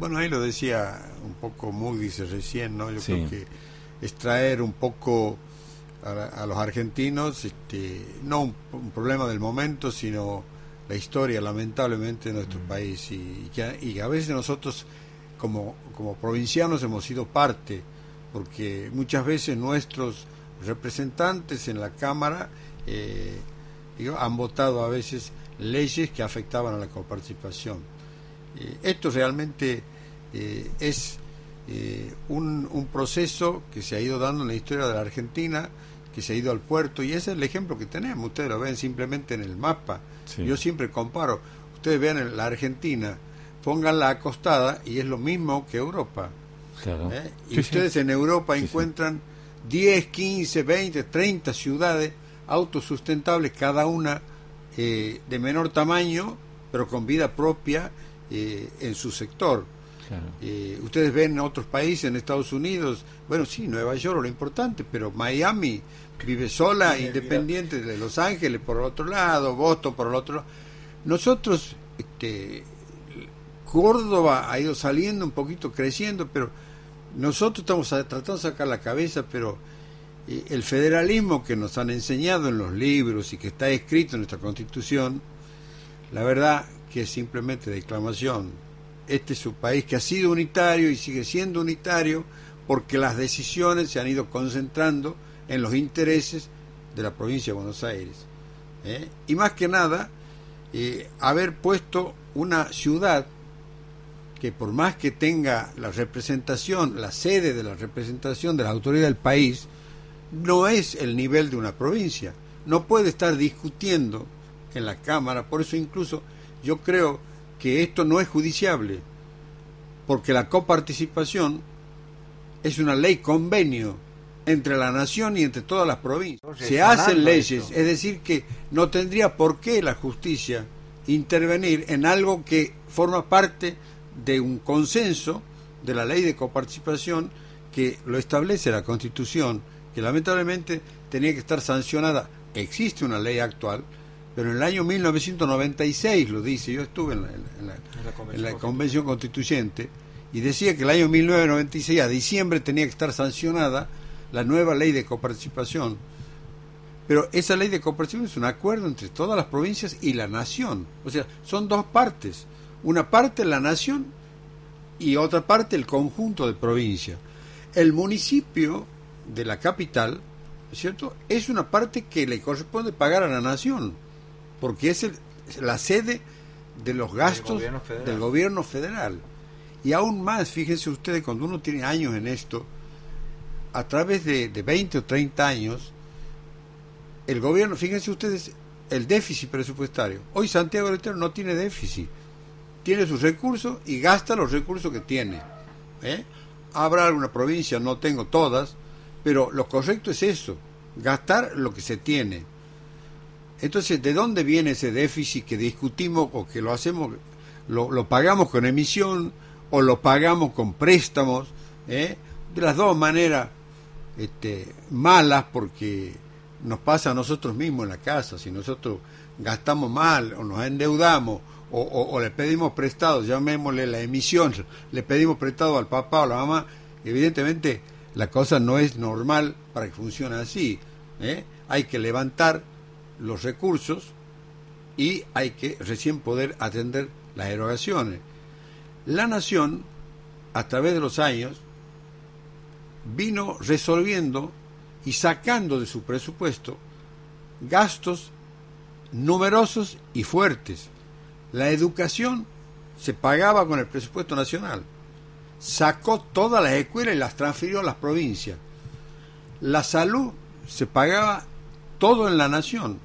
Bueno, ahí lo decía un poco Moody recién, ¿no? Yo creo que extraer un poco a, los argentinos, este, no un, problema del momento, sino la historia, lamentablemente, de nuestro mm. país. Y, que, a veces nosotros, como, como provincianos, hemos sido parte, porque muchas veces nuestros representantes en la Cámara eh, han votado a veces leyes que afectaban a la coparticipación. Eh, esto realmente eh, es un, un, proceso que se ha ido dando en la historia de la Argentina, que se ha ido al puerto, y ese es el ejemplo que tenemos. Ustedes lo ven simplemente en el mapa. Yo siempre comparo. Ustedes vean la Argentina, pónganla acostada y es lo mismo que Europa. Y ustedes en Europa encuentran 10, 15, 20, 30 ciudades autosustentables, cada una eh, de menor tamaño, pero con vida propia eh, en su sector. Eh, ustedes ven en otros países, en Estados Unidos, bueno, sí, Nueva York lo importante, pero Miami vive sola, independiente de Los Ángeles por el otro lado, Boston por el otro lado. Nosotros, este, Córdoba ha ido saliendo un poquito, creciendo, pero nosotros estamos tratando de sacar la cabeza, pero el federalismo que nos han enseñado en los libros y que está escrito en nuestra constitución, la verdad que es simplemente declamación. Este es un país que ha sido unitario y sigue siendo unitario porque las decisiones se han ido concentrando en los intereses de la provincia de Buenos Aires. ¿eh? Y más que nada, eh, haber puesto una ciudad que por más que tenga la representación, la sede de la representación de la autoridad del país, no es el nivel de una provincia. No puede estar discutiendo en la Cámara, por eso incluso yo creo que esto no es judiciable, porque la coparticipación es una ley convenio entre la nación y entre todas las provincias. Se hacen leyes, es decir, que no tendría por qué la justicia intervenir en algo que forma parte de un consenso de la ley de coparticipación que lo establece la Constitución que lamentablemente tenía que estar sancionada. Existe una ley actual, pero en el año 1996 lo dice, yo estuve en la, convención, Constituyente y decía que el año 1996 a diciembre tenía que estar sancionada la nueva ley de coparticipación. Pero esa ley de coparticipación es un acuerdo entre todas las provincias y la nación. O sea, son dos partes. Una parte la nación y otra parte el conjunto de provincias. El municipio de la capital, ¿cierto? Es una parte que le corresponde pagar a la nación, porque es la sede de los gastos del gobierno, federal. Y aún más, fíjense ustedes, cuando uno tiene años en esto, a través de, de 20 o 30 años, el gobierno, fíjense ustedes, el déficit presupuestario. Hoy Santiago del Estero no tiene déficit, tiene sus recursos y gasta los recursos que tiene. ¿eh? Habrá alguna provincia, no tengo todas, pero lo correcto es eso, gastar lo que se tiene. Entonces, ¿de dónde viene ese déficit que discutimos o que lo hacemos, lo, pagamos con emisión o lo pagamos con préstamos? Eh? De las dos maneras este, malas porque nos pasa a nosotros mismos en la casa, si nosotros gastamos mal o nos endeudamos o, le pedimos prestado, llamémosle la emisión, le pedimos prestado al papá o la mamá, evidentemente la cosa no es normal para que funcione así. ¿eh? Hay que levantar los recursos y hay que recién poder atender las erogaciones. La nación, a través de los años, vino resolviendo y sacando de su presupuesto gastos numerosos y fuertes. La educación se pagaba con el presupuesto nacional sacó todas las escuelas y las transfirió a las provincias. La salud se pagaba todo en la nación.